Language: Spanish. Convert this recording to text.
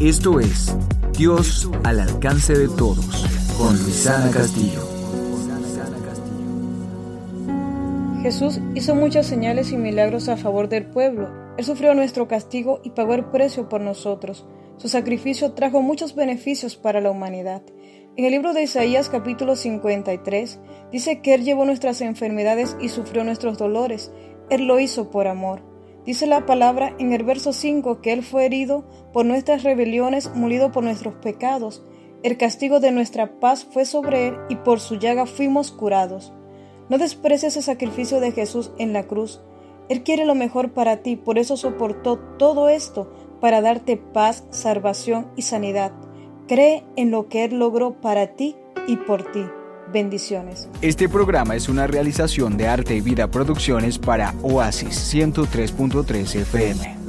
Esto es Dios al alcance de todos con Luisana Castillo. Jesús hizo muchas señales y milagros a favor del pueblo. Él sufrió nuestro castigo y pagó el precio por nosotros. Su sacrificio trajo muchos beneficios para la humanidad. En el libro de Isaías capítulo 53 dice que Él llevó nuestras enfermedades y sufrió nuestros dolores. Él lo hizo por amor. Dice la palabra en el verso 5 que Él fue herido por nuestras rebeliones, molido por nuestros pecados. El castigo de nuestra paz fue sobre Él y por su llaga fuimos curados. No desprecies el sacrificio de Jesús en la cruz. Él quiere lo mejor para ti, por eso soportó todo esto, para darte paz, salvación y sanidad. Cree en lo que Él logró para ti y por ti. Bendiciones. Este programa es una realización de Arte y Vida Producciones para Oasis 103.3 FM.